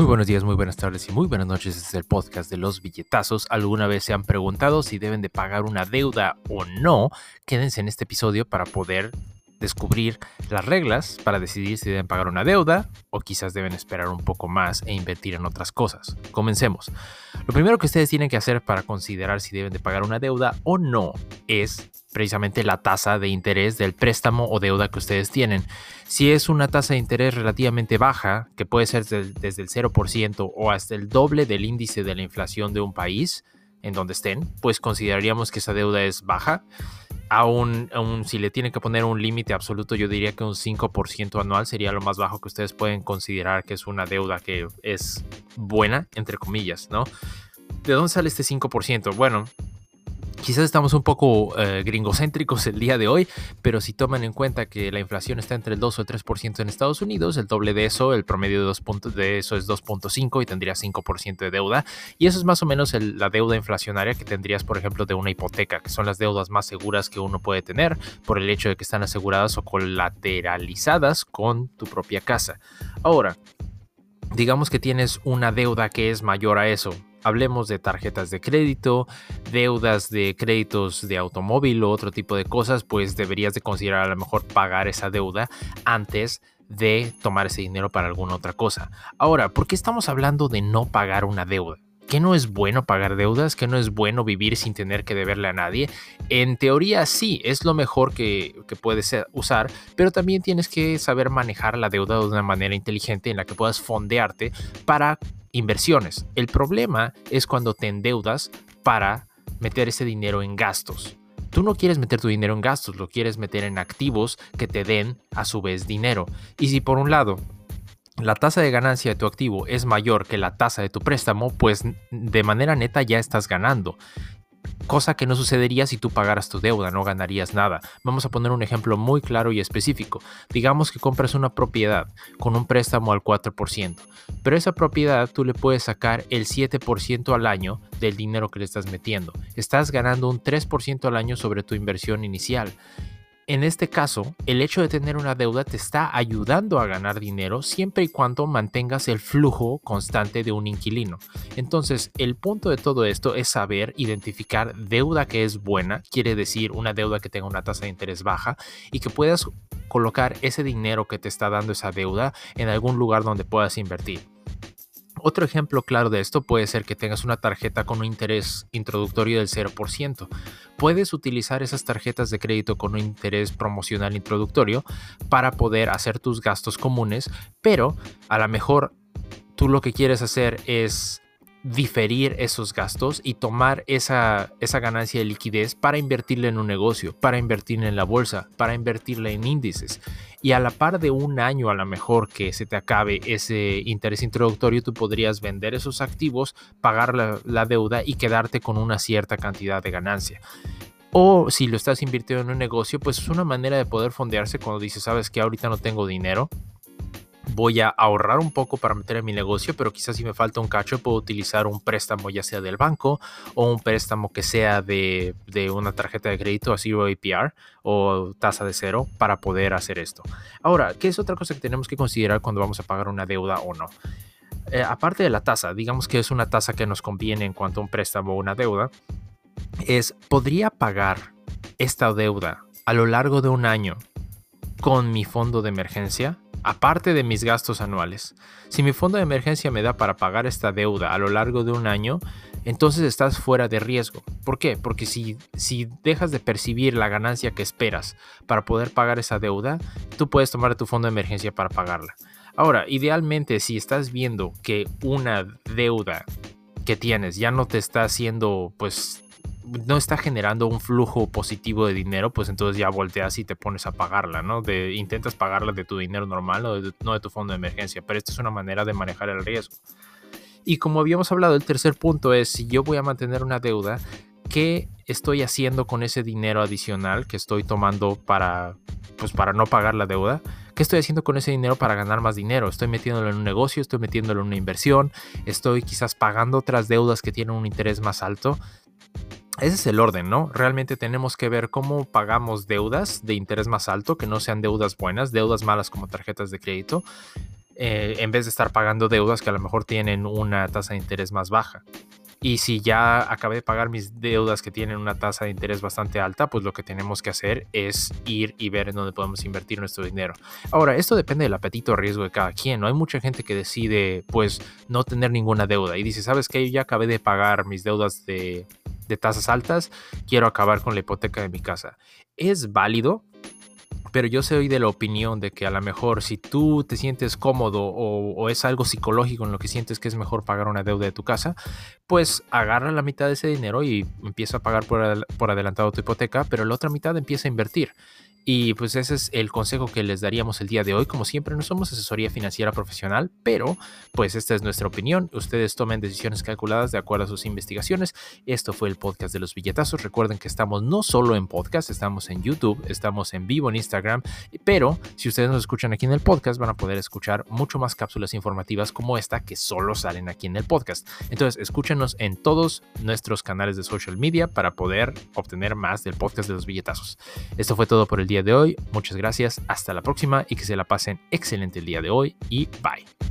Muy buenos días, muy buenas tardes y muy buenas noches. Este es el podcast de los billetazos. ¿Alguna vez se han preguntado si deben de pagar una deuda o no? Quédense en este episodio para poder descubrir las reglas para decidir si deben pagar una deuda o quizás deben esperar un poco más e invertir en otras cosas. Comencemos. Lo primero que ustedes tienen que hacer para considerar si deben de pagar una deuda o no es precisamente la tasa de interés del préstamo o deuda que ustedes tienen. Si es una tasa de interés relativamente baja, que puede ser desde el 0% o hasta el doble del índice de la inflación de un país en donde estén, pues consideraríamos que esa deuda es baja aún, si le tienen que poner un límite absoluto, yo diría que un 5% anual sería lo más bajo que ustedes pueden considerar que es una deuda que es buena, entre comillas, ¿no? ¿De dónde sale este 5%? Bueno, Quizás estamos un poco eh, gringocéntricos el día de hoy, pero si toman en cuenta que la inflación está entre el 2 o el 3% en Estados Unidos, el doble de eso, el promedio de, 2 de eso es 2.5 y tendría 5% de deuda. Y eso es más o menos la deuda inflacionaria que tendrías, por ejemplo, de una hipoteca, que son las deudas más seguras que uno puede tener por el hecho de que están aseguradas o colateralizadas con tu propia casa. Ahora, digamos que tienes una deuda que es mayor a eso, Hablemos de tarjetas de crédito, deudas de créditos de automóvil o otro tipo de cosas, pues deberías de considerar a lo mejor pagar esa deuda antes de tomar ese dinero para alguna otra cosa. Ahora, ¿por qué estamos hablando de no pagar una deuda? ¿Que no es bueno pagar deudas? ¿Que no es bueno vivir sin tener que deberle a nadie? En teoría sí, es lo mejor que, que puedes usar, pero también tienes que saber manejar la deuda de una manera inteligente en la que puedas fondearte para inversiones. El problema es cuando te endeudas para meter ese dinero en gastos. Tú no quieres meter tu dinero en gastos, lo quieres meter en activos que te den a su vez dinero. Y si por un lado la tasa de ganancia de tu activo es mayor que la tasa de tu préstamo, pues de manera neta ya estás ganando cosa que no sucedería si tú pagaras tu deuda, no ganarías nada. Vamos a poner un ejemplo muy claro y específico. Digamos que compras una propiedad con un préstamo al 4%, pero esa propiedad tú le puedes sacar el 7% al año del dinero que le estás metiendo. Estás ganando un 3% al año sobre tu inversión inicial en este caso, el hecho de tener una deuda te está ayudando a ganar dinero siempre y cuando mantengas el flujo constante de un inquilino. Entonces, el punto de todo esto es saber identificar deuda que es buena, quiere decir una deuda que tenga una tasa de interés baja y que puedas colocar ese dinero que te está dando esa deuda en algún lugar donde puedas invertir. Otro ejemplo claro de esto puede ser que tengas una tarjeta con un interés introductorio del 0%. Puedes utilizar esas tarjetas de crédito con un interés promocional introductorio para poder hacer tus gastos comunes, pero a lo mejor tú lo que quieres hacer es diferir esos gastos y tomar esa, esa ganancia de liquidez para invertirla en un negocio, para invertirla en la bolsa, para invertirla en índices. Y a la par de un año a lo mejor que se te acabe ese interés introductorio, tú podrías vender esos activos, pagar la, la deuda y quedarte con una cierta cantidad de ganancia. O si lo estás invirtiendo en un negocio, pues es una manera de poder fondearse cuando dices, sabes que ahorita no tengo dinero, voy a ahorrar un poco para meter en mi negocio, pero quizás si me falta un cacho puedo utilizar un préstamo ya sea del banco o un préstamo que sea de, una tarjeta de crédito a zero APR o tasa de cero para poder hacer esto. Ahora, ¿qué es otra cosa que tenemos que considerar cuando vamos a pagar una deuda o no? Eh, aparte de la tasa, digamos que es una tasa que nos conviene en cuanto a un préstamo o una deuda, es, ¿podría pagar esta deuda a lo largo de un año con mi fondo de emergencia? Aparte de mis gastos anuales. Si mi fondo de emergencia me da para pagar esta deuda a lo largo de un año, entonces estás fuera de riesgo. ¿Por qué? Porque si, si dejas de percibir la ganancia que esperas para poder pagar esa deuda, tú puedes tomar tu fondo de emergencia para pagarla. Ahora, idealmente, si estás viendo que una deuda que tienes ya no te está haciendo pues no está generando un flujo positivo de dinero, pues entonces ya volteas y te pones a pagarla, ¿no? De, intentas pagarla de tu dinero normal, no de, no de tu fondo de emergencia, pero esta es una manera de manejar el riesgo. Y como habíamos hablado, el tercer punto es, si yo voy a mantener una deuda, ¿qué estoy haciendo con ese dinero adicional que estoy tomando para, pues para no pagar la deuda? ¿Qué estoy haciendo con ese dinero para ganar más dinero? ¿Estoy metiéndolo en un negocio? ¿Estoy metiéndolo en una inversión? ¿Estoy quizás pagando otras deudas que tienen un interés más alto? Ese es el orden, ¿no? Realmente tenemos que ver cómo pagamos deudas de interés más alto, que no sean deudas buenas, deudas malas como tarjetas de crédito. eh, en vez de estar pagando deudas que a lo mejor tienen una tasa de interés más baja. Y si ya acabé de pagar mis deudas que tienen una tasa de interés bastante alta, pues lo que tenemos que hacer es ir y ver en dónde podemos invertir nuestro dinero. Ahora, esto depende del apetito o riesgo de cada quien. No hay mucha gente que decide, pues, no tener ninguna deuda y dice, ¿sabes qué? Yo ya acabé de pagar mis deudas de, de tasas altas, quiero acabar con la hipoteca de mi casa. Es válido, pero yo soy de la opinión de que a lo mejor si tú te sientes cómodo o, es algo psicológico en lo que sientes que es mejor pagar una deuda de tu casa, pues agarra la mitad de ese dinero y empieza a pagar por, por adelantado tu hipoteca, pero la otra mitad empieza a invertir. Y pues ese es el consejo que les daríamos el día de hoy. Como siempre, no somos asesoría financiera profesional, pero pues esta es nuestra opinión. Ustedes tomen decisiones calculadas de acuerdo a sus investigaciones. Esto fue el podcast de los billetazos. Recuerden que estamos no solo en podcast, estamos en YouTube, estamos en vivo en Instagram, pero si ustedes nos escuchan aquí en el podcast, van a poder escuchar mucho más cápsulas informativas como esta que solo salen aquí en el podcast. Entonces, escúchenos en todos nuestros canales de social media para poder obtener más del podcast de los billetazos. Esto fue todo por el día de hoy. Muchas gracias, hasta la próxima y que se la pasen excelente el día de hoy y bye.